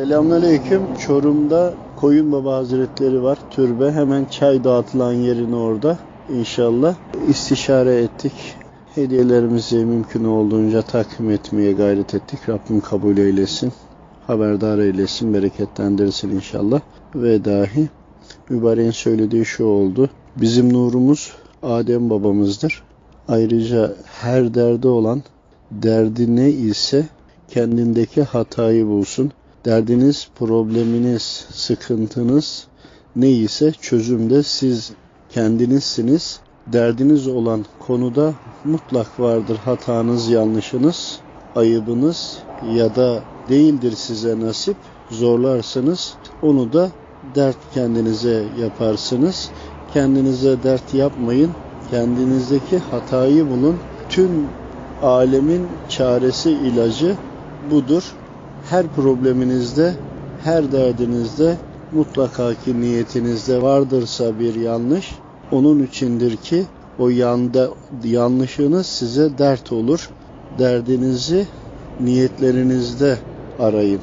Selamünaleyküm. Çorum'da Koyun Baba Hazretleri var. Türbe. Hemen çay dağıtılan yerin orada. İnşallah istişare ettik. Hediyelerimizi mümkün olduğunca takdim etmeye gayret ettik. Rabbim kabul eylesin. Haberdar eylesin. Bereketlendirsin inşallah. Ve dahi mübareğin söylediği şu oldu. Bizim nurumuz Adem babamızdır. Ayrıca her derdi olan derdi ne ise kendindeki hatayı bulsun. Derdiniz, probleminiz, sıkıntınız ne ise çözümde siz kendinizsiniz. Derdiniz olan konuda mutlak vardır hatanız, yanlışınız, ayıbınız ya da değildir size nasip. Zorlarsınız. Onu da dert kendinize yaparsınız. Kendinize dert yapmayın. Kendinizdeki hatayı bulun. Tüm alemin çaresi ilacı budur. Her probleminizde, her derdinizde mutlaka ki niyetinizde vardırsa bir yanlış, onun içindir ki o yanda yanlışınız size dert olur. Derdinizi niyetlerinizde arayın.